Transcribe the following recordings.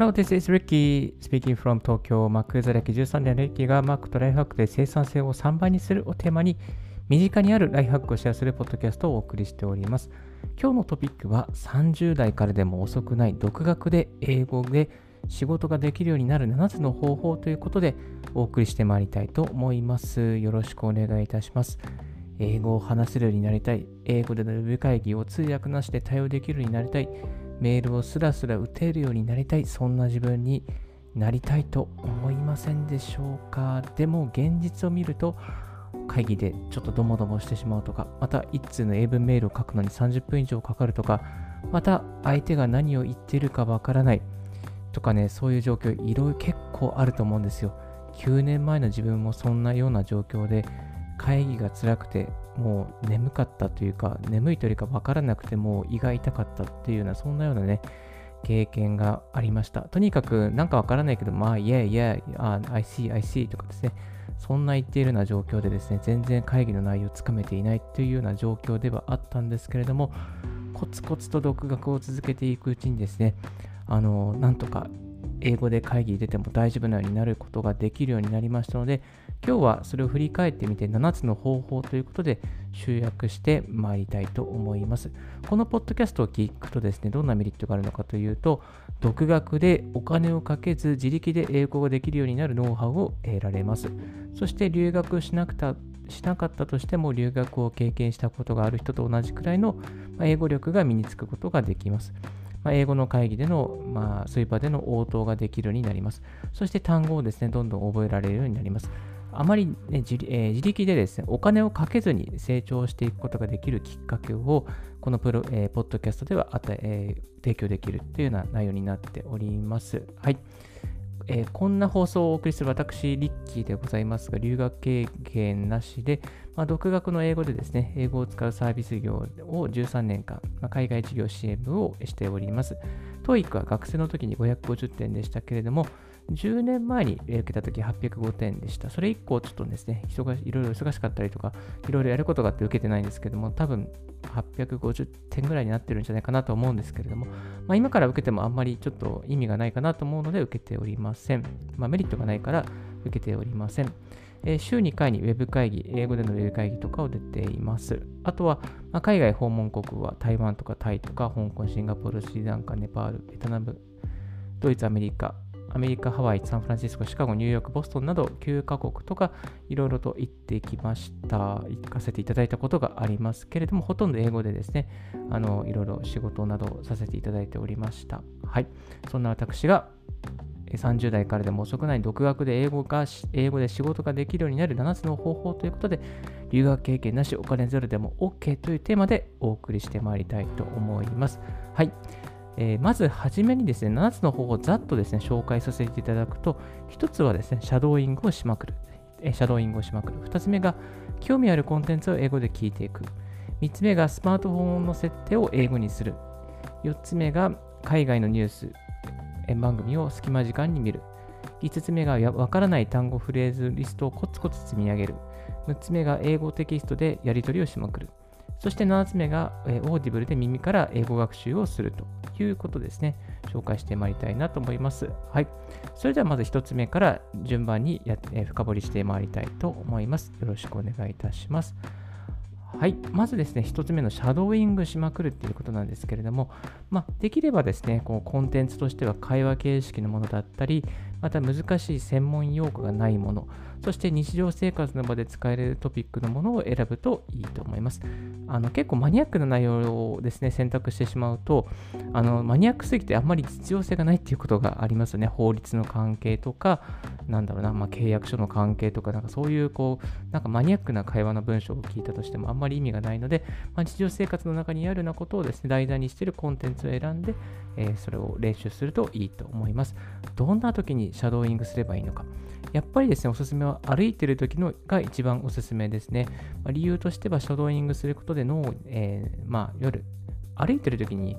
Hello, this is Ricky speaking from Tokyo. Mac 座歴13年の Ricky が Mac とライフハックで生産性を3倍にするをテーマに身近にあるライフハックをシェアするポッドキャストをお送りしております。今日のトピックは30代からでも遅くない独学で英語で仕事ができるようになる7つの方法ということでお送りしてまいりたいと思います。よろしくお願いいたします。英語を話せるようになりたい。英語でのウェブ会議を通訳なしで対応できるようになりたい。メールをスラスラ打てるようになりたい、そんな自分になりたいと思いませんでしょうか？でも現実を見ると、会議でちょっとドモドモしてしまうとか、また一通の英文メールを書くのに30分以上かかるとか、また相手が何を言ってるかわからないとかね、そういう状況、いろいろ結構あると思うんですよ。9年前の自分もそんなような状況で、会議が辛くて、もう眠かったというか、眠いというか分からなくても胃が痛かったっていうような、そんなようなね、経験がありました。とにかく、なんかわからないけど、まあ、いやいや、I see, I see とかですね、そんな言っているような状況でですね、全然会議の内容をつかめていないというような状況ではあったんですけれども、コツコツと独学を続けていくうちにですね、あの、なんとか英語で会議に出ても大丈夫なようになることができるようになりましたので、今日はそれを振り返ってみて7つの方法ということで集約してまいりたいと思います。このポッドキャストを聞くとですね、どんなメリットがあるのかというと、独学でお金をかけず自力で英語ができるようになるノウハウを得られます。そして留学しなくたしなかったとしても留学を経験したことがある人と同じくらいの英語力が身につくことができます。まあ、英語の会議での、まあ、そういう場での応答ができるようになります。そして単語をですね、どんどん覚えられるようになります。あまり、ね、自,、えー、自力でですね、お金をかけずに成長していくことができるきっかけを、このプロ、えー、ポッドキャストではえー、提供できるというような内容になっております。はい。えー、こんな放送をお送りする私、リッキーでございますが、留学経験なしで、まあ、独学の英語でですね、英語を使うサービス業を13年間、まあ、海外事業支援部をしております。TOEIC は学生の時に550点でしたけれども、10年前に受けた時805点でした。それ以降、ちょっとですね、忙しいろいろ忙しかったりとか、いろいろやることがあって受けてないんですけども、多分850点ぐらいになってるんじゃないかなと思うんですけれども、まあ、今から受けてもあんまりちょっと意味がないかなと思うので受けておりません。まあ、メリットがないから受けておりません。えー、週2回にウェブ会議、英語でのウェブ会議とかを出ています。あとは、まあ、海外訪問国は台湾とかタイとか香港、シンガポール、スリランカ、ネパール、ベトナム、ドイツ、アメリカ、アメリカ、ハワイ、サンフランシスコ、シカゴ、ニューヨーク、ボストンなど9カ国とかいろいろと行ってきました。行かせていただいたことがありますけれども、ほとんど英語でですね、いろいろ仕事などをさせていただいておりました。はい。そんな私が30代からでも遅くない独学で英語が英語で仕事ができるようになる7つの方法ということで、留学経験なしお金ゼロでも OK というテーマでお送りしてまいりたいと思います。はい。えー、まずはじめにですね、7つの方法をざっとですね、紹介させていただくと、1つはですね、シャドーイングをしまくる。えー、シャドーイングをしまくる。2つ目が、興味あるコンテンツを英語で聞いていく。3つ目が、スマートフォンの設定を英語にする。4つ目が、海外のニュース、番組を隙間時間に見る。5つ目が、わからない単語フレーズリストをコツコツ積み上げる。6つ目が、英語テキストでやり取りをしまくる。そして7つ目が、えー、オーディブルで耳から英語学習をするということですね。紹介してまいりたいなと思います。はい。それではまず1つ目から順番にや、えー、深掘りしてまいりたいと思います。よろしくお願いいたします。はい。まずですね、1つ目のシャドーイングしまくるっていうことなんですけれども、まあ、できればですね、こうコンテンツとしては会話形式のものだったり、また難しい専門用語がないもの、そして日常生活の場で使えるトピックのものを選ぶといいと思います。あの結構マニアックな内容をですね、選択してしまうと、あのマニアックすぎてあんまり実用性がないっていうことがありますよね。法律の関係とか、なんだろうな、まあ、契約書の関係とか、なんかそういうこう、なんかマニアックな会話の文章を聞いたとしてもあんまり意味がないので、まあ、日常生活の中にあるようなことをですね、題材にしているコンテンツを選んで、えー、それを練習するといいと思います。どんな時にシャドーイングすればいいのか。やっぱりですね、おすすめは歩いてる時のが一番おすすめですね。まあ、理由としては、シャドーイングすることで脳を、えー、まあ、夜、歩いてる時に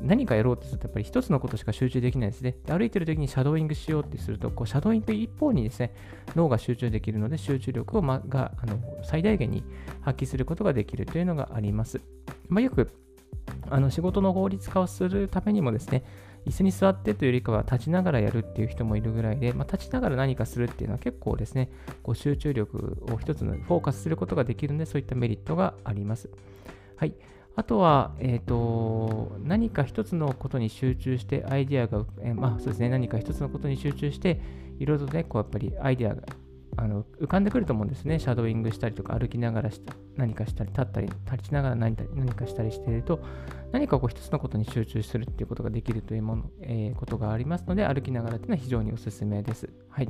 何かやろうとすると、やっぱり一つのことしか集中できないですね。で歩いてる時にシャドーイングしようってすると、こうシャドーイング一方にですね、脳が集中できるので、集中力を、ま、があの最大限に発揮することができるというのがあります。まあ、よくあの仕事の効率化をするためにもですね、椅子に座ってというよりかは立ちながらやるっていう人もいるぐらいで、まあ、立ちながら何かするっていうのは結構ですね、こう集中力を一つのフォーカスすることができるので、そういったメリットがあります。はい。あとは、えーと、何か一つのことに集中してアイデアが、えー、まあそうですね、何か一つのことに集中して、いろいろとね、こうやっぱりアイデアがあの浮かんでくると思うんですね。シャドーイングしたりとか歩きながらした何かしたり、立ったり、立ちながら何何かしたりしていると、何かこう一つのことに集中するっていうことができるというもの、えー、ことがありますので、歩きながらっていうのは非常におすすめです。はい。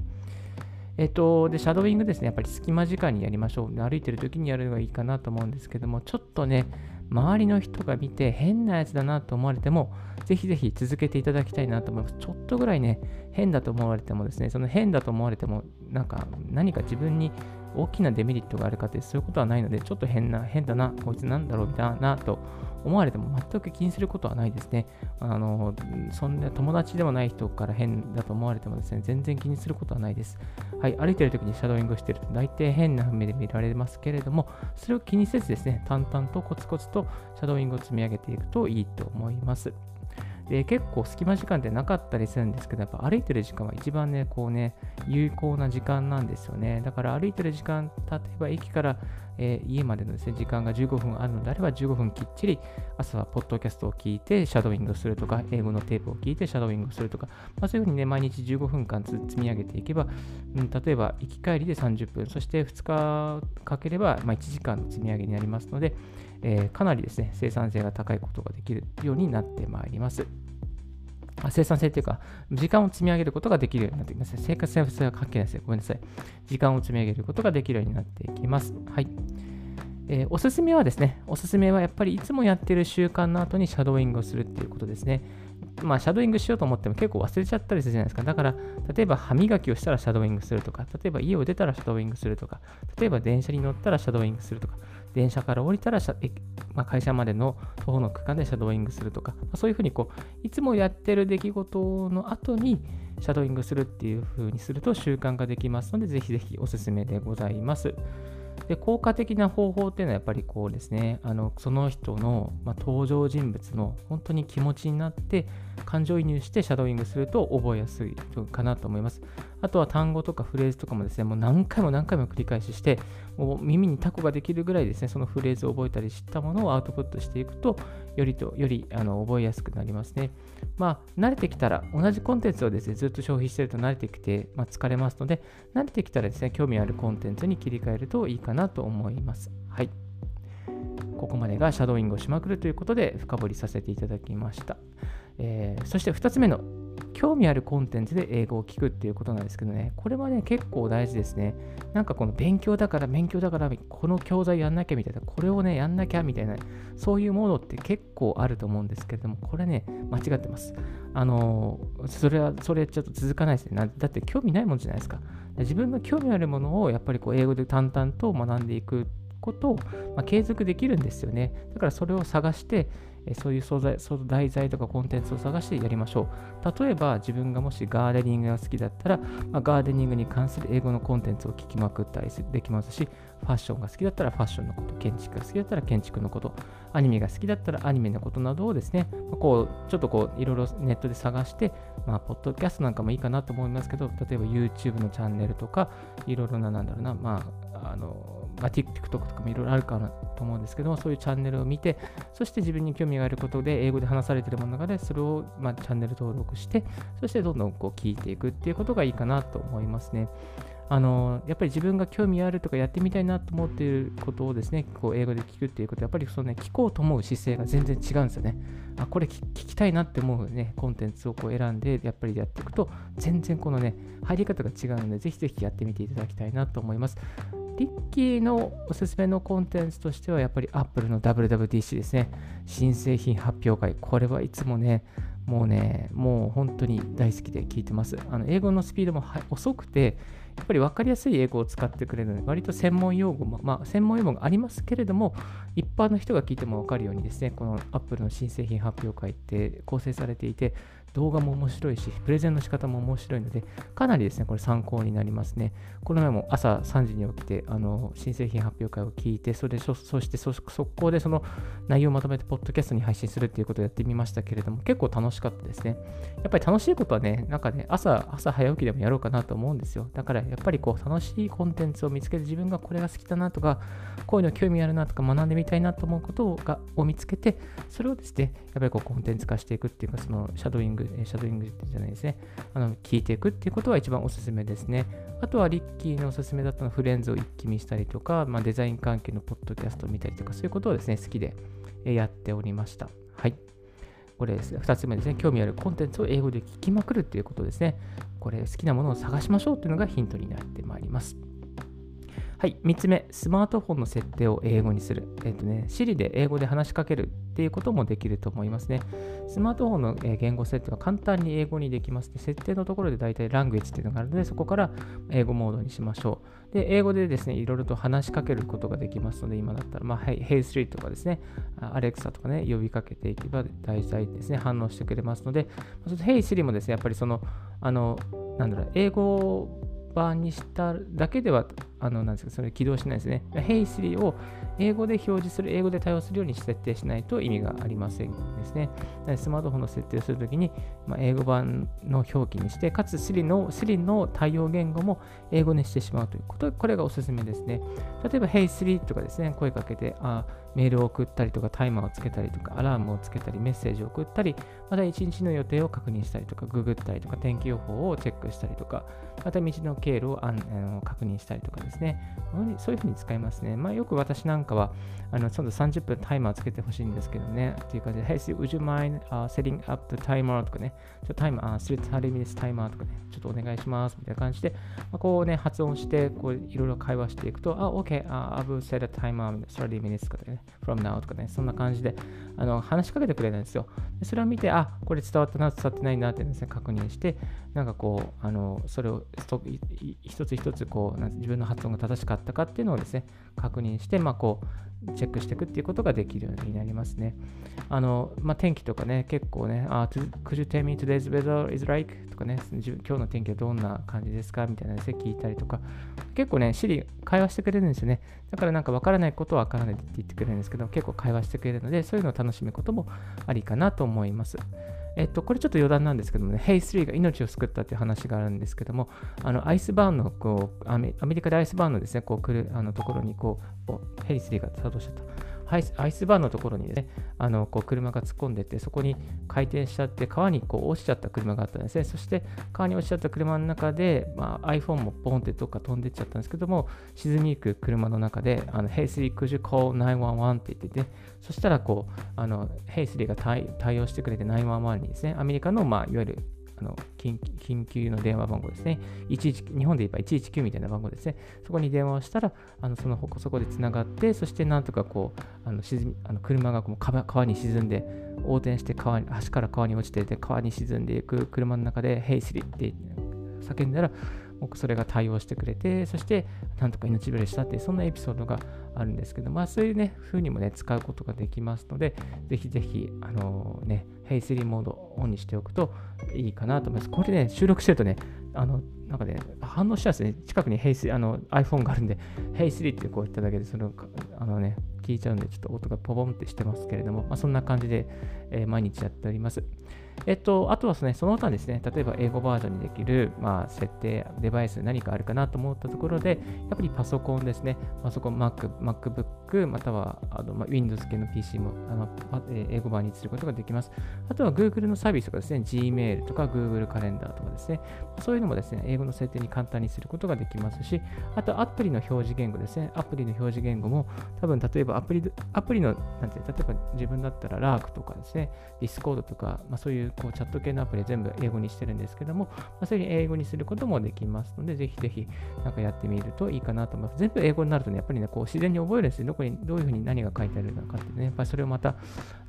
えっ、と、で、シャドーイングですね、やっぱり隙間時間にやりましょう。歩いてる時にやるのがいいかなと思うんですけども、ちょっとね、周りの人が見て変なやつだなと思われても、ぜひぜひ続けていただきたいなと思います。ちょっとぐらいね、変だと思われてもですね、その変だと思われても、なんか何か自分に大きなデメリットがあるかってそういうことはないので、ちょっと変な、変だな、こいつなんだろうみたいなと思われても全く気にすることはないですね。あの、そんな友達でもない人から変だと思われてもですね、全然気にすることはないです。はい、歩いてる時にシャドーイングしてると大体変な目で見られますけれども、それを気にせずですね、淡々とコツコツとシャドーイングを積み上げていくといいと思います。で結構隙間時間ってなかったりするんですけど、やっぱ歩いてる時間は一番ね、こうね、有効な時間なんですよね。だから歩いてる時間、例えば駅からえー、家までのです、ね、時間が15分あるのであれば15分きっちり朝はポッドキャストを聞いてシャドウイングするとか英語のテープを聞いてシャドウイングするとか、まあ、そういうふうにね毎日15分間積み上げていけば、うん、例えば行き帰りで30分そして2日かければ、まあ、1時間の積み上げになりますので、えー、かなりですね生産性が高いことができるようになってまいります。生産性というか、時間を積み上げることができるようになってきます。生活性は関係ないですね。ごめんなさい。時間を積み上げることができるようになっていきます。はい。えー、おすすめはですね、おすすめはやっぱりいつもやってる習慣の後にシャドーイングをするっていうことですね。まあ、シャドーイングしようと思っても結構忘れちゃったりするじゃないですか。だから、例えば歯磨きをしたらシャドーイングするとか、例えば家を出たらシャドーイングするとか、例えば電車に乗ったらシャドーイングするとか、電車から降りたらまあ、会社までの徒歩の区間でシャドーイングするとか、まあ、そういうふうにこういつもやってる出来事の後にシャドーイングするっていうふうにすると習慣ができますので、ぜひぜひおすすめでございます。で効果的な方法っていうのはやっぱりこうですねあのその人の、まあ、登場人物の本当に気持ちになって感情移入してシャドーイングすると覚えやすいかなと思います。あとは単語とかフレーズとかもですね、もう何回も何回も繰り返しして、もう耳にタコができるぐらいですね、そのフレーズを覚えたり知ったものをアウトプットしていくと、よりとよりあの覚えやすくなりますね。まあ、慣れてきたら、同じコンテンツをですね、ずっと消費してると慣れてきて、まあ、疲れますので、慣れてきたらですね、興味あるコンテンツに切り替えるといいかなと思います。はい。ここまでがシャドーイングをしまくるということで深掘りさせていただきました。えー、そして2つ目の興味あるコンテンツで英語を聞くっていうことなんですけどね、これはね、結構大事ですね。なんかこの勉強だから勉強だからこの教材やんなきゃみたいな、これをね、やんなきゃみたいな、そういうものって結構あると思うんですけれども、これね、間違ってます。あのそれは、それちょっと続かないですね。だって興味ないもんじゃないですか。自分の興味あるものをやっぱりこう英語で淡々と学んでいくことを、まあ、継続できるんですよね。だからそれを探して、そういう素材、その題材とかコンテンツを探してやりましょう。例えば自分がもしガーデニングが好きだったら、まあ、ガーデニングに関する英語のコンテンツを聞きまくったりできますし、ファッションが好きだったらファッションのこと、建築が好きだったら建築のこと、アニメが好きだったらアニメのことなどをですね、まあ、こうちょっとこういろいろネットで探して、まあ、ポッドキャストなんかもいいかなと思いますけど、例えば YouTube のチャンネルとか、いろいろな、なんだろうな、まあ、あの、まあ、TikTok とかもいろいろあるかなと思うんですけども、そういうチャンネルを見て、そして自分に興味があることで、英語で話されているものの中で、それを、まあ、チャンネル登録して、そしてどんどんこう聞いていくっていうことがいいかなと思いますね。あのやっぱり自分が興味あるとかやってみたいなと思っていることをですね、こう英語で聞くっていうこと、やっぱりその、ね、聞こうと思う姿勢が全然違うんですよね。あ、これ聞きたいなって思うね、コンテンツをこう選んで、やっぱりやっていくと、全然このね、入り方が違うので、ぜひぜひやってみていただきたいなと思います。リッキーのおすすめのコンテンツとしては、やっぱり Apple の WWDC ですね。新製品発表会。これはいつもね、もうね、もう本当に大好きで聞いてます。あの英語のスピードも遅くて、やっぱり分かりやすい英語を使ってくれるので、割と専門用語も、まあ、専門用語がありますけれども、一般の人が聞いても分かるようにですね、この Apple の新製品発表会って構成されていて、動画も面白いし、プレゼンの仕方も面白いので、かなりですね、これ参考になりますね。この前も朝3時に起きて、あの新製品発表会を聞いて、それそして速攻でその内容をまとめて、ポッドキャストに配信するっていうことをやってみましたけれども、結構楽しかったですね。やっぱり楽しいことはね、なんかね、朝、朝早起きでもやろうかなと思うんですよ。だからやっぱりこう、楽しいコンテンツを見つけて、自分がこれが好きだなとか、こういうの興味あるなとか、学んでみたいなと思うことをがを見つけて、それをですね、やっぱりこうコンテンツ化していくっていうか、そのシャドウイング、えシャドウイングじゃないですね、あの聞いていくっていうことは一番おすすめですね。あとはリッキーのおすすめだったのフレンズを一気見したりとか、まあ、デザイン関係のポッドキャストを見たりとか、そういうことをですね、好きでやっておりました。はい。これですね、2つ目ですね、興味あるコンテンツを英語で聞きまくるっていうことですね。これ、好きなものを探しましょうっていうのがヒントになってまいります。はい、3つ目、スマートフォンの設定を英語にする。えっ、ー、とね、Siri で英語で話しかけるっていうこともできると思いますね。スマートフォンの言語設定は簡単に英語にできますね。設定のところで大体 Language っていうのがあるので、そこから英語モードにしましょう。で、英語でですね、いろいろと話しかけることができますので、今だったら、まあ、Hey, hey 3とかですね、Alexa とかね、呼びかけていけば大体ですね、反応してくれますので、Hey Siri もですね、やっぱりその、あの、なんだろう、英語版にしただけでは、あの、なんですか、それ起動しないですね。Hey Siri を英語で表示する、英語で対応するように設定しないと意味がありませんですね。スマートフォンの設定をするときに、まあ、英語版の表記にして、かつ Siri の Siri の対応言語も英語にしてしまうということ、これがおすすめですね。例えば、Hey3 とかですね、声かけて、あメールを送ったりとか、タイマーをつけたりとか、アラームをつけたり、メッセージを送ったり、また一日の予定を確認したりとか、ググったりとか、天気予報をチェックしたりとか、また道の経路をあの確認したりとかですね、ね。そういうふうに使いますね。まあ、よく私なんかは、あのちょっと30分タイマーつけてほしいんですけどね、っていう感じで、Hey, would you mind、uh, setting up the timer? とかね、ちょっとタイマー、uh, 30 minutes timer? とかね、ちょっとお願いします。みたいな感じで、まあ、こうね、発音して、こういろいろ会話していくと、あ、OK、uh, I will set a timer 30 minutes とかね、from now とかね、そんな感じであの話しかけてくれるんですよ。でそれを見て、あ、これ伝わったな、伝わってないなってですね、確認して、なんかこう、あのそれを一つ一つこう自分の発音が正しかったかっていうのをですね、確認して、まあこう、チェックしていくっていうことができるようになりますね。あの、まあ、天気とかね、結構ね、あ、could you tell me today's weather is like? とかね、今日の天気はどんな感じですか？みたいなですね、聞いたりとか、結構ね、シリ会話してくれるんですよね。だからなんか分からないことは分からないって言ってくれるんですけど、結構会話してくれるので、そういうのを楽しむこともありかなと思います。えっと、これちょっと余談なんですけどもね、ヘイ3が命を救ったっていう話があるんですけども、あのアイスバーンのこうアメ、アメリカでアイスバーンのですね、こう来るあのところにこう、ヘイ3が作動しちゃった。アイスアイスバーのところにね、あのこう車が突っ込んでて、そこに回転しちゃって、川にこう落ちちゃった車があったんですね。そして、川に落ちちゃった車の中で、まあ、iPhone もポンってどっか飛んでっちゃったんですけども、沈みゆく車の中で、あの Hey Siri, could you call 911って言ってて、そしたらこう、あの Hey Siri が対応してくれて911にですね、アメリカの、まあ、いわゆるあの緊急の電話番号ですね。日本で言えば119みたいな番号ですね。そこに電話をしたら、あのそのそこでつながって、そしてなんとかこう、あの沈みあの車がこう川に沈んで、横転して川に橋から川に落ちてて、川に沈んでいく車の中で、ヘイスリって叫んだら、僕それが対応してくれて、そしてなんとか命拾いしたって、そんなエピソードがあるんですけど、まあそういうね、風にもね、使うことができますので、ぜひぜひ、あのー、ね、ヘイスリーモードオンにしておくといいかなと思います。これね、収録してるとね、あの、なんかね、反応しちゃうんですね。近くにヘイスあの iPhone があるんで、ヘイスリーってこう言っただけで、その、あのね、聞いちゃうんで、ちょっと音がポボンってしてますけれども、まあ、そんな感じで、えー、毎日やっております。えっと、あとはですね、その他ですね、例えば英語バージョンにできる、まあ、設定、デバイス何かあるかなと思ったところで、やっぱりパソコンですね、パソコン、Mac、MacBook、またはあの、まあ、Windows 系の PC もあの英語版にすることができます。あとは Google のサービスとかですね、Gmail とか Google カレンダーとかですね、そういうのもですね、英語の設定に簡単にすることができますし、あとアプリの表示言語ですね、アプリの表示言語も、多分例えばアプリアプリの、なんて、例えば自分だったら Lark とかですね、Discord とか、まあ、そういうこうチャット系のアプリ全部英語にしてるんですけども、まあ、そういう英語にすることもできますので、ぜひぜひなんかやってみるといいかなと思います。全部英語になるとね、やっぱりね、こう自然に覚えるんですよ。どこに、どういうふうに何が書いてあるのかってね、やっぱりそれをまた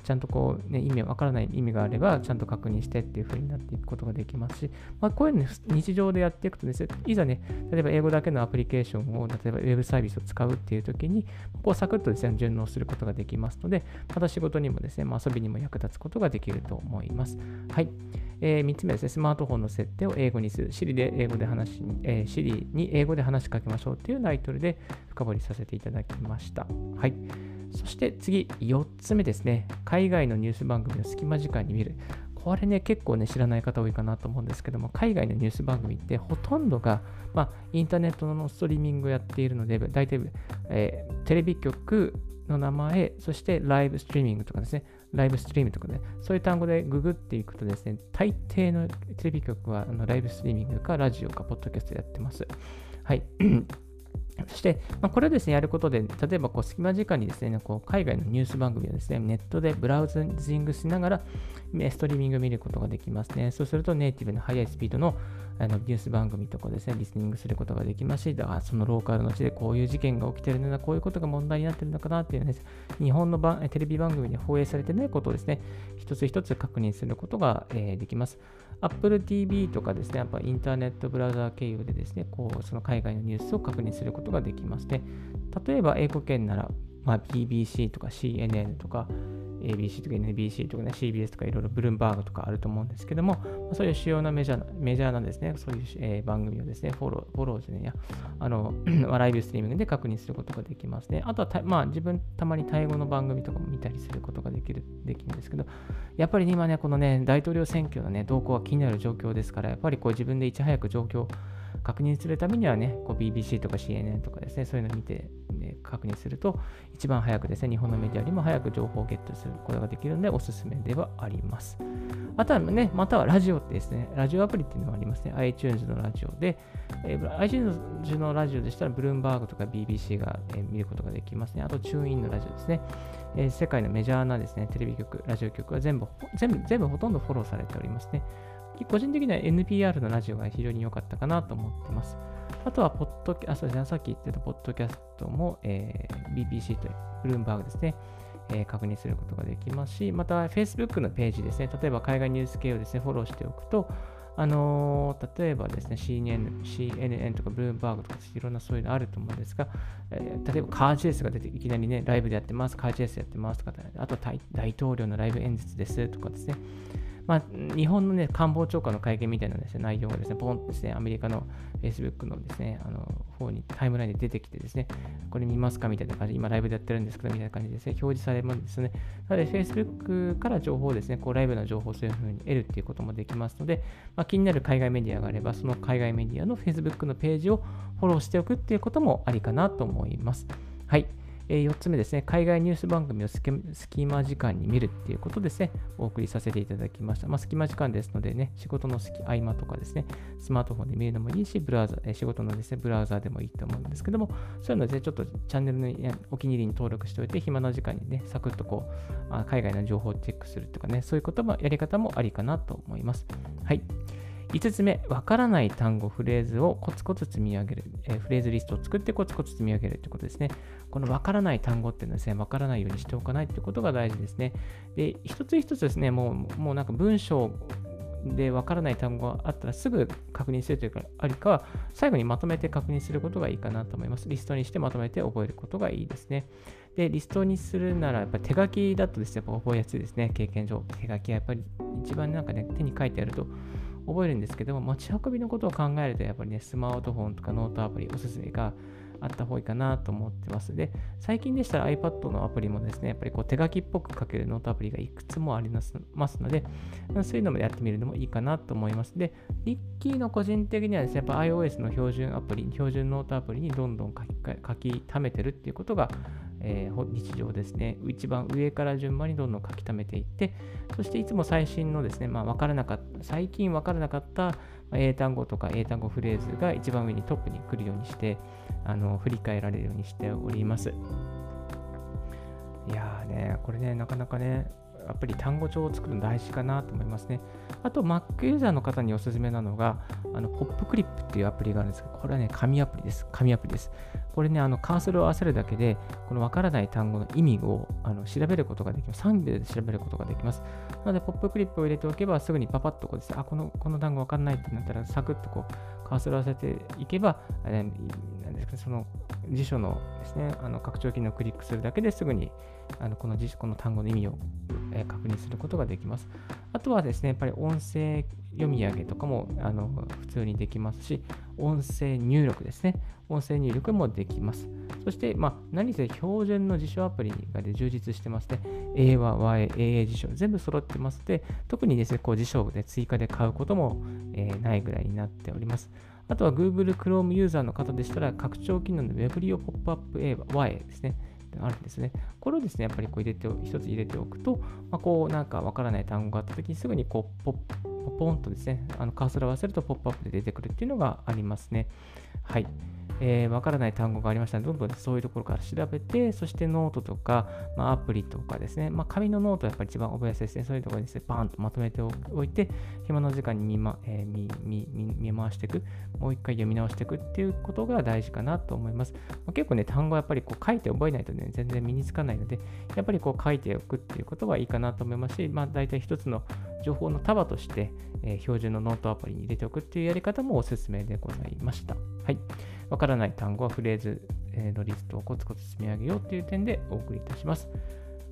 ちゃんとこう、ね、意味わからない意味があれば、ちゃんと確認してっていう風になっていくことができますし、まあ、こういうの、ね、日常でやっていくとですね、いざね、例えば英語だけのアプリケーションを、例えばウェブサービスを使うっていう時に、こうサクッとですね、順応することができますので、また仕事にもですね、まあ、遊びにも役立つことができると思います。はい。えー、3つ目ですね、スマートフォンの設定を英語にする。Siri で英語で話に、えー、Siri に英語で話しかけましょうというタイトルで深掘りさせていただきました。はい。そして次、4つ目ですね。海外のニュース番組を隙間時間に見る。これね、結構ね、知らない方多いかなと思うんですけども、海外のニュース番組ってほとんどが、まあ、インターネットのストリーミングをやっているので、大体、えー、テレビ局の名前、そしてライブストリーミングとかですね、ライブストリームとかね、そういう単語でググっていくとですね、大抵のテレビ局はあのライブストリーミングかラジオかポッドキャストやってます。はい。そして、まあ、これをですね、やることで、例えばこう隙間時間にですね、こう海外のニュース番組をですね、ネットでブラウジングしながら、ストリーミングを見ることができますね。そうすると、ネイティブの速いスピードのあのニュース番組とかですね、リスニングすることができますし、だからそのローカルの地でこういう事件が起きてるのだ、こういうことが問題になってるのかなっていうね、日本のテレビ番組で放映されてないことをですね、一つ一つ確認することが、えー、できます。Apple TV とかですね、やっぱインターネットブラウザー経由でですね、こう、その海外のニュースを確認することができまして。例えば、英語圏なら、まあ、BBC とか CNN とか、ABC とか NBC とかね、CBS とかいろいろブルームバーグとかあると思うんですけども、そういう主要なメジャーなメジャーなですね、そういう、えー、番組をですね、フォロー、フォローですね、や、あの、ライブストリーミングで確認することができますね。あとはまあ、自分たまにタイ語の番組とかも見たりすることができる、できるんですけど、やっぱり今ね、このね、大統領選挙のね、動向が気になる状況ですから、やっぱりこう自分でいち早く状況を確認するためにはね、こう BBC とか CNN とかですね、そういうのを見て、確認すると、一番早くですね、日本のメディアよりも早く情報をゲットすることができるので、おすすめではあります。あとはね、またはラジオってですね、ラジオアプリっていうのもありますね。iTunes のラジオで、えー、iTunes のラジオでしたら、ブルームバーグとか BBC が、え、見ることができますね。あと、チューインのラジオですね。えー、世界のメジャーなですね、テレビ局、ラジオ局は全部、全部、全部ほとんどフォローされておりますね。個人的には NPR のラジオが非常に良かったかなと思ってます。あとは、ポッドキャスト、ですね、さっき言ってたポッドキャストも、えー、BBC とブルームバーグですね、えー、確認することができますし、また Facebook のページですね、例えば海外ニュース系をですね、フォローしておくと、あのー、例えばですね、CNN, CNN とかブルームバーグとかいろんなそういうのあると思うんですが、えー、例えばカーチェイスが出ていきなりね、ライブでやってます、カーチェイスやってますとか、あと大統領のライブ演説ですとかですね、まあ、日本のね、官房長官の会見みたいなです、ね、内容がですね、ポンとですね、アメリカの Facebook のですね、あの方にタイムラインで出てきてですね、これ見ますかみたいな感じで、今ライブでやってるんですけど、みたいな感じでですね、表示されるんですね。なので、Facebook から情報をですね、こうライブの情報をそういう風に得るっていうこともできますので、まあ、気になる海外メディアがあれば、その海外メディアの Facebook のページをフォローしておくっていうこともありかなと思います。はい。え4つ目ですね、海外ニュース番組を隙間時間に見るっていうことですね、お送りさせていただきました。まあ、隙間時間ですのでね、仕事の合間とかですね、スマートフォンで見るのもいいし、ブラウザ、え仕事のですね、ブラウザでもいいと思うんですけども、そういうので、ね、ちょっとチャンネルのお気に入りに登録しておいて、暇な時間にね、サクッとこう、あ海外の情報をチェックするとかね、そういうことも、やり方もありかなと思います。はい。5つ目、わからない単語、フレーズをコツコツ積み上げる、えー、フレーズリストを作ってコツコツ積み上げるということですね。このわからない単語っていうのはですね、わからないようにしておかないということが大事ですね。で、一つ一つですね、もうもうなんか文章でわからない単語があったらすぐ確認するというか、ありかは最後にまとめて確認することがいいかなと思います。リストにしてまとめて覚えることがいいですね。で、リストにするなら、やっぱり手書きだとですね、やっぱ覚えやすいですね、経験上。手書きはやっぱり一番なんかね、手に書いてあると覚えるんですけども、持ち運びのことを考えると、やっぱりね、スマートフォンとかノートアプリおすすめがあった方がいいかなと思ってます。で、最近でしたら iPad のアプリもですね、やっぱりこう手書きっぽく書けるノートアプリがいくつもありますので、そういうのもやってみるのもいいかなと思います。で、リッキーの個人的にはですね、やっぱ iOS の標準アプリ、標準ノートアプリにどんどん書き書き溜めてるっていうことが、えー、日常ですね、一番上から順番にどんどん書き溜めていって、そしていつも最新のですね、まあ、分からなかった、最近分からなかった英単語とか英単語フレーズが一番上にトップに来るようにして、あの振り返られるようにしております。いやーね、これね、なかなかね、やっぱり単語帳を作るの大事かなと思いますね。あと、Mac ユーザーの方におすすめなのが、あの、ポップクリップっていうアプリがあるんですけど、これはね、紙アプリです。紙アプリです。これね、あの、カーソルを合わせるだけで、このわからない単語の意味をあの調べることができます。3秒で調べることができます。なので、ポップクリップを入れておけば、すぐにパパッとこうですね、あ、この、この単語わかんないってなったら、サクッとこう、カーソルを合わせていけば、なんですかねその辞書のですね、あの拡張機能をクリックするだけですぐにあのこの辞書この単語の意味を、えー、確認することができます。あとはですね、やっぱり音声読み上げとかもあの普通にできますし、音声入力ですね、音声入力もできます。そして、まあ、何せ標準の辞書アプリがで充実してますね。英和、和英、英辞書、全部揃ってますで、特にですね、こう辞書で追加で買うことも、えー、ないぐらいになっております。あとは Google Chrome ユーザーの方でしたら、拡張機能の Web 利用ポップアップ A 和英ですね。あるんですね。これをですね、やっぱりこう入れて、一つ入れておくと、まあ、こうなんかわからない単語があった時にすぐにこうポッポンとですね、あのカーソルを合わせるとポップアップで出てくるっていうのがありますね。はい。えー、わからない単語がありましたので、どんどんそういうところから調べて、そしてノートとか、まあ、アプリとかですね、まあ、紙のノートはやっぱり一番覚えやすいですね。そういうところにですね、バーンとまとめておいて、暇の時間に見,、まえー、見見見回していく、もう一回読み直していくっていうことが大事かなと思います。まあ、結構ね、単語はやっぱりこう書いて覚えないとね、全然身につかないので、やっぱりこう書いておくっていうことはいいかなと思いますし、まあ、大体一つの情報の束として、えー、標準のノートアプリに入れておくっていうやり方もおすすめでございました。はい。わからない単語はフレーズのリストをコツコツ積み上げようという点でお送りいたします。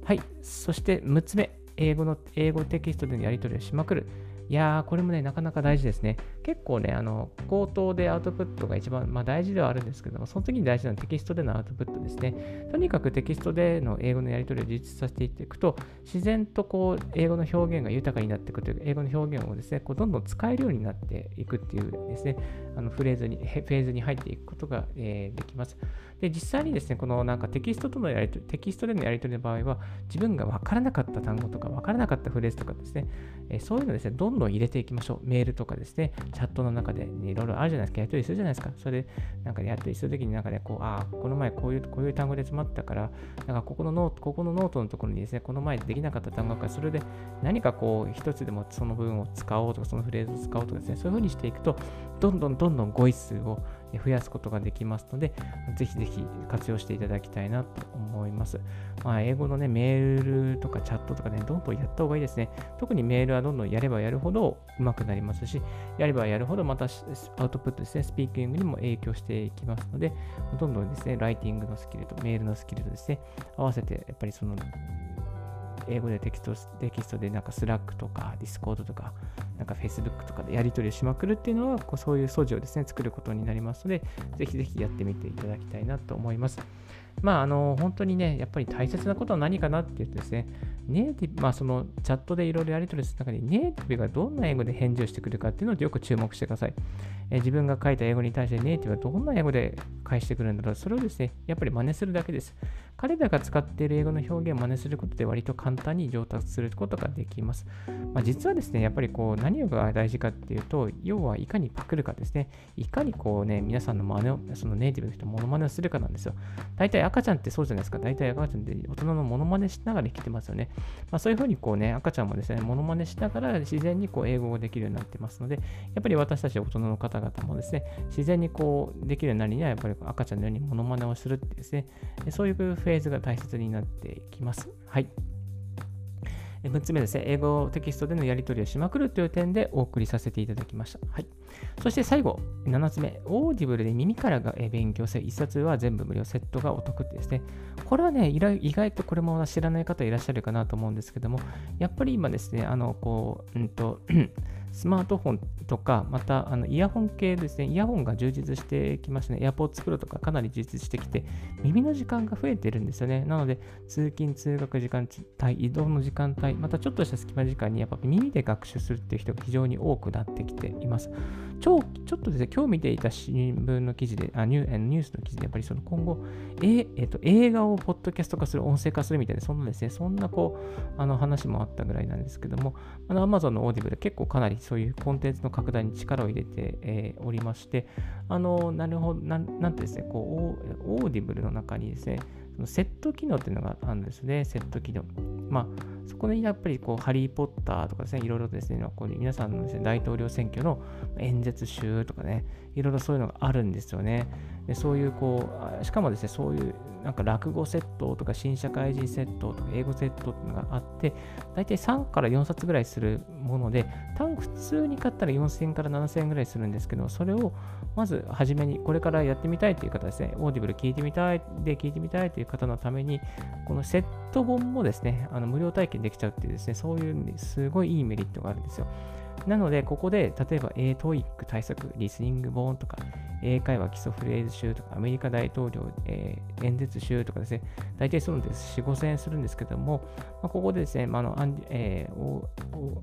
はい。そして6つ目、英語の英語テキストでのやり取りをしまくる。いやー、これもね、なかなか大事ですね。結構ね、あの、口頭でアウトプットが一番、まあ、大事ではあるんですけども、その時に大事なのはテキストでのアウトプットですね。とにかくテキストでの英語のやり取りを充実させていっていくと、自然とこう、英語の表現が豊かになっていくという英語の表現をですね、こうどんどん使えるようになっていくっていうですね、あのフレーズに、フェーズに入っていくことが、えー、できます。で、実際にですね、このなんかテキストとのやり取り、テキストでのやり取りの場合は、自分が分からなかった単語とか、分からなかったフレーズとかですね、えー、そういうのですね、どんどん入れていきましょう。メールとかですね、チャットの中で、いろいろあるじゃないですか、やり取りするじゃないですか。それで、なんかやり取りするときに、なんかね、こう、ああ、この前こういう、こういう単語で詰まったから、なんかここのノート、ここのノートのところにですね、この前できなかった単語が、それで何かこう、一つでもその部分を使おうとか、そのフレーズを使おうとかですね、そういうふうにしていくと、どんどんどんどん語彙数を増やすことができますので、ぜひぜひ活用していただきたいなと思います。まあ、英語のね、メールとかチャットとかね、どんどんやった方がいいですね。特にメールはどんどんやればやるほど上手くなりますし、やればやるほどまたアウトプットですね、スピーキングにも影響していきますので、どんどんですね、ライティングのスキルとメールのスキルとですね、合わせて、やっぱりその英語でテキストテキストでなんかスラックとかディスコードとかなんか Facebook とかでやり取りしまくるっていうのはこうそういう素地をですね作ることになりますのでぜひぜひやってみていただきたいなと思います。まあ、あの、本当にね、やっぱり大切なことは何かなって言うとですね、ネイティブ、まあ、そのチャットでいろいろやり取りする中に、ネイティブがどんな英語で返事をしてくるかっていうのをよく注目してください。え自分が書いた英語に対してネイティブはどんな英語で返してくるんだろう。それをですね、やっぱり真似するだけです。彼らが使っている英語の表現を真似することで割と簡単に上達することができます。まあ、実はですね、やっぱりこう何が大事かっていうと、要はいかにパクるかですね。いかにこうね、皆さんの真似を、そのネイティブの人モノマネをするかなんですよ。大体赤ちゃんってそうじゃないですか。大体赤ちゃんって大人のモノマネしながら生きてますよね。まあ、そういうふうにこうね、赤ちゃんもですね、モノマネしながら自然にこう英語ができるようになってますので、やっぱり私たち大人の方々もですね、自然にこうできるようになるには、やっぱり赤ちゃんのようにモノマネをするってですね、そういうフェーズが大切になっていきます。はい。6つ目ですね、英語テキストでのやり取りをしまくるという点でお送りさせていただきました。はい。そして最後、7つ目、オーディブルで耳からが勉強せ、1冊は全部無料、セットがお得ってですね。これはね、意外とこれも知らない方いらっしゃるかなと思うんですけども、やっぱり今ですね、あの、こう、うんと、スマートフォンとか、またあのイヤホン系ですね、イヤホンが充実してきましたね。AirPods Pro とかかなり充実してきて、耳の時間が増えてるんですよね。なので、通勤・通学時間帯、移動の時間帯、またちょっとした隙間時間にやっぱ耳で学習するっていう人が非常に多くなってきています。今日ちょっとですね、今日見ていた新聞の記事で、あニュニュースの記事で、やっぱりその今後、ええっと、映画をポッドキャスト化する、音声化するみたいな、そんなですね、そんなこう、あの話もあったぐらいなんですけども、あの Amazon のオーディブル結構かなりそういうコンテンツの拡大に力を入れて、えー、おりまして、あの、なるほど、なんなんてですね、こう、オーディブルの中にですね、セット機能っていうのがあるんですね、セット機能。まあ、そこでやっぱりこう、ハリー・ポッターとかですね、いろいろですね、こう皆さんのです、ね、大統領選挙の演説集とかね、いろいろそういうのがあるんですよね。でそういうこう、しかもですね、そういうなんか落語セットとか新社会人セットとか英語セットっていうのがあって、大体3から4冊ぐらいするもので、多分普通に買ったら4000から7000円ぐらいするんですけど、それをまず初めにこれからやってみたいという方ですね、オーディブル聞いてみたいで聞いてみたいという方のために、このセット本もですね、あの無料体験できちゃうっていうですね、そういうすごいいいメリットがあるんですよ。なので、ここで、例えば、えー TOEIC 対策、リスニング本とか、英会話基礎フレーズ集とか、アメリカ大統領、えー、演説集とかですね、大体そうです。4、5000円するんですけども、まあ、ここでですね、まあ、の、えー、おお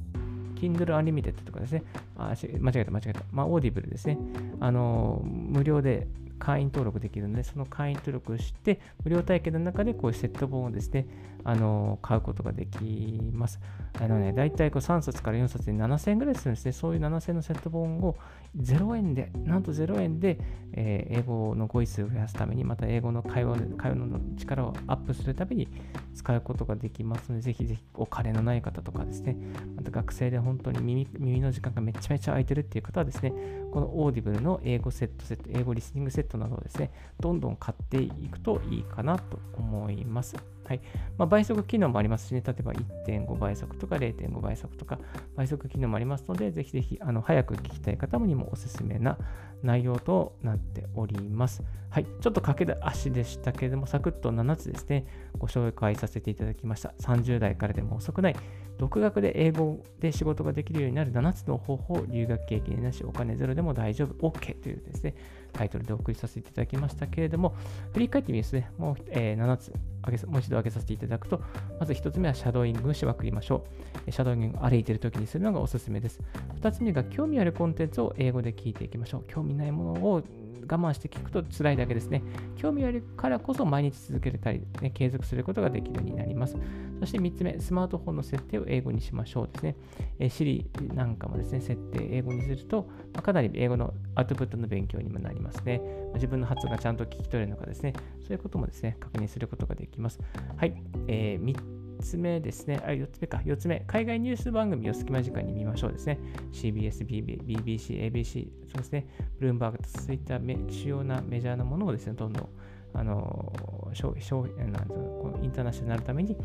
Kindle Unlimited とかですね、あ間違えた、間違えた、まあ、オーディブルですね、あの無料で会員登録できるので、その会員登録して、無料体験の中でこういうセット本をですね、あの買うことができます。あのね、大体こう3冊から4冊で7000円ぐらいするんですね。そういう7000円のセット本を0円で、なんと0円で、えー、英語の語彙数を増やすために、また英語の会話会話の力をアップするために使うことができますので、ぜひぜひお金のない方とかですね、また学生で本当に耳耳の時間がめちゃめちゃ空いてるっていう方はですね、このオーディブルの英語セットセット、英語リスニングセットなどをですね、どんどん買っていくといいかなと思います。はい。まあ、倍速機能もありますしね、例えば1.5倍速とか0.5倍速とか倍速機能もありますので、ぜひぜひあの早く聞きたい方にもおすすめな内容となっております。はい、ちょっと駆け足でしたけれども、サクッと7つですね、ご紹介させていただきました。30代からでも遅くない、独学で英語で仕事ができるようになる7つの方法、留学経験なし、お金ゼロでも大丈夫、OK というですね、タイトルでお送りさせていただきましたけれども、振り返ってみますね、もう、えー、7つ。挙げ、もう一度挙げさせていただくと、まず1つ目はシャドーイングをしまくりましょう。シャドーイング歩いている時にするのがおすすめです。2つ目が興味あるコンテンツを英語で聞いていきましょう。興味ないものを我慢して聞くと辛いだけですね。興味あるからこそ毎日続けたり、ね、継続することができるようになります。そして3つ目、スマートフォンの設定を英語にしましょうですね。えー、Siri なんかもですね、設定英語にすると、まあ、かなり英語のアウトプットの勉強にもなりますね。自分の発音がちゃんと聞き取れるのかですね、そういうこともですね、確認することができます。はい、えー、3つ目ですね、あ、4つ目か、4つ目、海外ニュース番組を隙間時間に見ましょうですね。CBS、BBC、ABC、そうですね、ブルームバーグとそういった主要なメジャーなものをですね、どんどんあの消費消費なんこのインターナショナルになるために、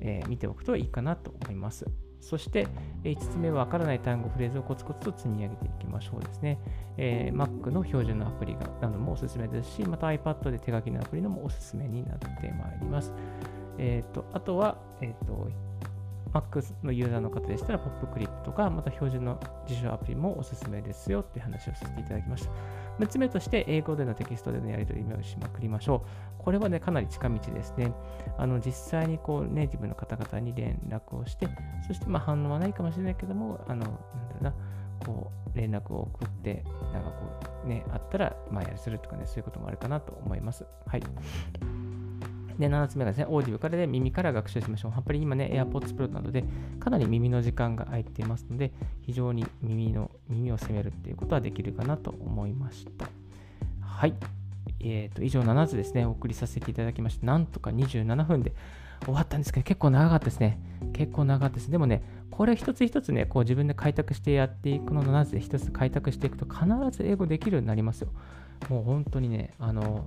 えー、見ておくといいかなと思います。そして、5つ目は分からない単語、フレーズをコツコツと積み上げていきましょうですね。えー、Mac の標準のアプリがなどもおすすめですし、また iPad で手書きのアプリのもおすすめになってまいります。えーと、あとは、えーと、Mac のユーザーの方でしたら、ポップクリップとか、また標準の辞書アプリもおすすめですよって話をさせていただきました。6つ目として、英語でのテキストでのやり取りをしまくりましょう。これはね、かなり近道ですね。あの実際にこうネイティブの方々に連絡をして、そしてま反応はないかもしれないけども、あの、なんだろうな、こう連絡を送って、なんかこうね、あったら、まあやりするとかね、そういうこともあるかなと思います。はい。で、7つ目がですね、オーディブからで耳から学習しましょう。やっぱり今ね、AirPods Pro などでかなり耳の時間が空いていますので、非常に耳の耳を攻めるっていうことはできるかなと思いました。はい。えー、と以上7つですね、お送りさせていただきまして、なんとか27分で終わったんですけど、結構長かったですね。結構長かったです。でもね、これ一つ一つね、こう自分で開拓してやっていくの7つで一つ開拓していくと、必ず英語できるようになりますよ。もう本当にね、あの、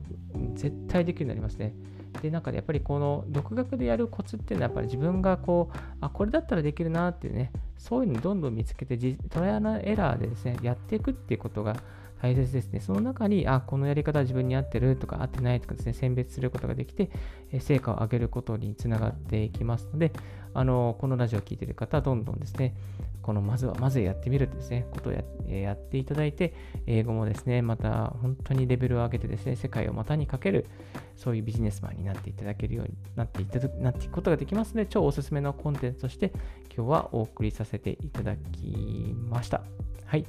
絶対できるようになりますね。で、なんかやっぱりこの独学でやるコツっていうのはやっぱり自分がこう、あ、これだったらできるなっていうね、そういうのどんどん見つけて、トライアナエラーでですね、やっていくっていうことが大切ですね。その中に、あ、このやり方は自分に合ってるとか合ってないとかですね、選別することができて、成果を上げることにつながっていきますので、あの、このラジオを聴いている方はどんどんですね、このまずは、まずやってみるってですね、ことをややっていただいて、英語もですね、また本当にレベルを上げてですね、世界を股にかける、そういうビジネスマンになっていただけるようになっていただなっていくことができますので、超おすすめのコンテンツとして今日はお送りさせていただきました。はい。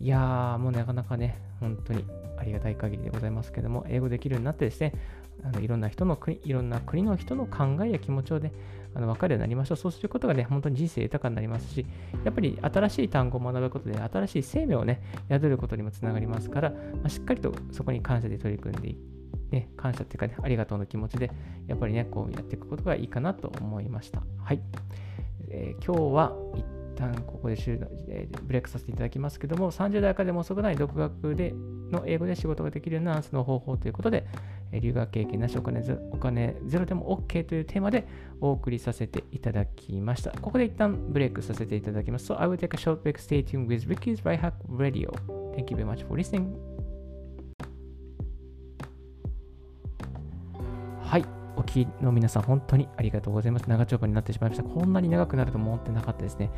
いやー、もうなかなかね、本当にありがたい限りでございますけども、英語できるようになってですね、あのいろんな人の国、いろんな国の人の考えや気持ちをね、あの分かるようになりましょう。そうすることがね、本当に人生豊かになりますし、やっぱり新しい単語を学ぶことで、新しい生命をね、宿ることにもつながりますから、まあ、しっかりとそこに感謝で取り組んでいっね、感謝っていうかね、ありがとうの気持ちで、やっぱりね、こうやっていくことがいいかなと思いました。はい。えー、今日は旦ここで終、えー、ブレイクさせていただきますけども、30代からでも遅くない独学での英語で仕事ができるようなアンスの方法ということで、留学経験なしお金お金ゼロでも OK というテーマでお送りさせていただきました。ここで一旦ブレイクさせていただきます。So I will take a short break. Stay tuned with Ricky's Right Hack Radio. Thank you very much for listening. はい。きの皆さん、本当にありがとうございます。長丁場になってしまいました。こんなに長くなると思ってなかったですね。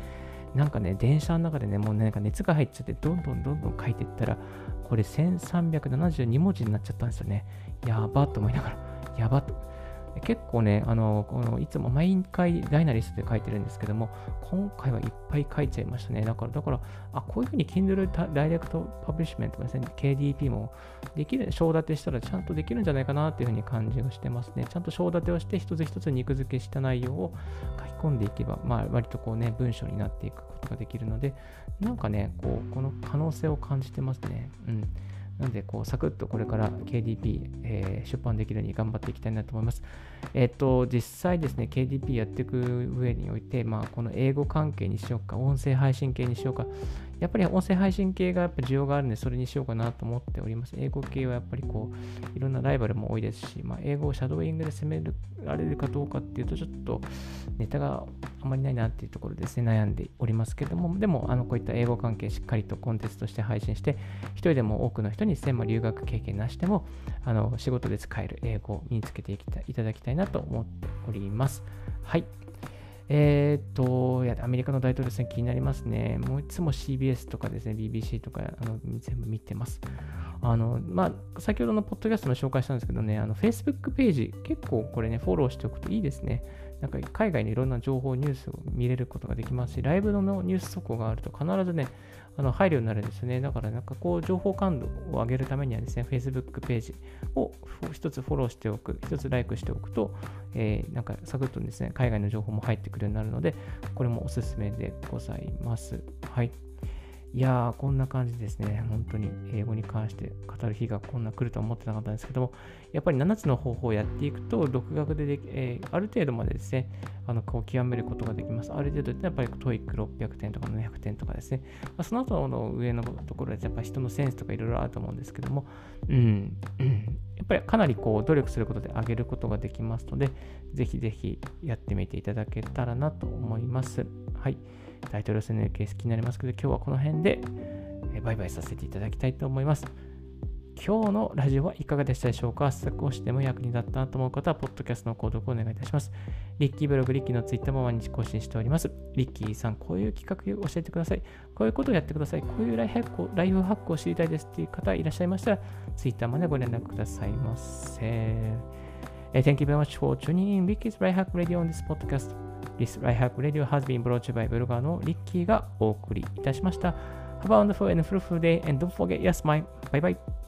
なんかね、電車の中でね、もう、なんか熱が入っちゃって、どんどんどんどん書いていったら、これ1372文字になっちゃったんですよね。やばと思いながら、やばと。結構ね、あの、このいつも毎回ダイナリストで書いてるんですけども、今回はいっぱい書いちゃいましたね。だから、だから、あ、こういうふうに Kindle Direct Publishment ですね、KDP もできる、章立てしたらちゃんとできるんじゃないかなっていうふうに感じがしてますね。ちゃんと章立てをして一つ一つ肉付けした内容を書き込んでいけば、まあ、割とこうね、文章になっていくことができるので、なんかね、こう、この可能性を感じてますね。うん。なので、こう、サクッとこれから KDP、えー、出版できるように頑張っていきたいなと思います。えっ、と、実際ですね、KDP やっていく上において、まあ、この英語関係にしようか、音声配信系にしようか、やっぱり音声配信系がやっぱ需要があるので、それにしようかなと思っております。英語系はやっぱりこう、いろんなライバルも多いですし、まあ、英語をシャドーイングで攻められるかどうかっていうと、ちょっとネタがあまりないなっていうところですね、悩んでおりますけども、でも、あのこういった英語関係しっかりとコンテンツとして配信して、一人でも多くの人に1000万留学経験なしでも、あの仕事で使える英語を身につけていきたいただきたいなと思っております。はい。えっ、と、いや、アメリカの大統領選気になりますね。もういつも CBS とかですね、BBC とかあの全部見てます。あの、まあ、先ほどのポッドキャストも紹介したんですけどね、あの、Facebook ページ、結構これね、フォローしておくといいですね。なんか海外のいろんな情報、ニュースを見れることができますし、ライブのニュース速報があると必ずね、あの配慮になるんですね。だからなんかこう情報感度を上げるためにはですね、Facebook ページを一つフォローしておく、一つライクしておくと、えー、なんかサクッとですね、海外の情報も入ってくるようになるので、これもおすすめでございます。はい。いやー、こんな感じですね。本当に英語に関して語る日がこんな来るとは思ってなかったんですけども、やっぱり7つの方法をやっていくと、独学でで、えー、ある程度までですね、あのこう極めることができます。ある程度ってやっぱり TOEIC600 点とか700点とかですね。まあ、その後の上のところでやっぱ人のセンスとかいろいろあると思うんですけども、ん、うん、やっぱりかなりこう努力することで上げることができますので、ぜひぜひやってみていただけたらなと思います。はい。タイトル戦のケース気になりますけど、今日はこの辺でバイバイさせていただきたいと思います。今日のラジオはいかがでしたでしょうか？少しでも役に立ったなと思う方は、ポッドキャストの購読をお願いいたします。リッキーブログ、リッキーのツイッターも毎日更新しております。リッキーさん、こういう企画を教えてください。こういうことをやってください。こういうライフハックをライフハックを知りたいですっていう方いらっしゃいましたら、ツイッターまでご連絡くださいませ。Thank you very much for tuning in Ricky's Right Hack Radio on this podcast. This Right Hack Radio has been brought to you by ブロガーのリッキーがお送りいたしました。Have a wonderful and fruitful day and don't forget your smile. Bye bye.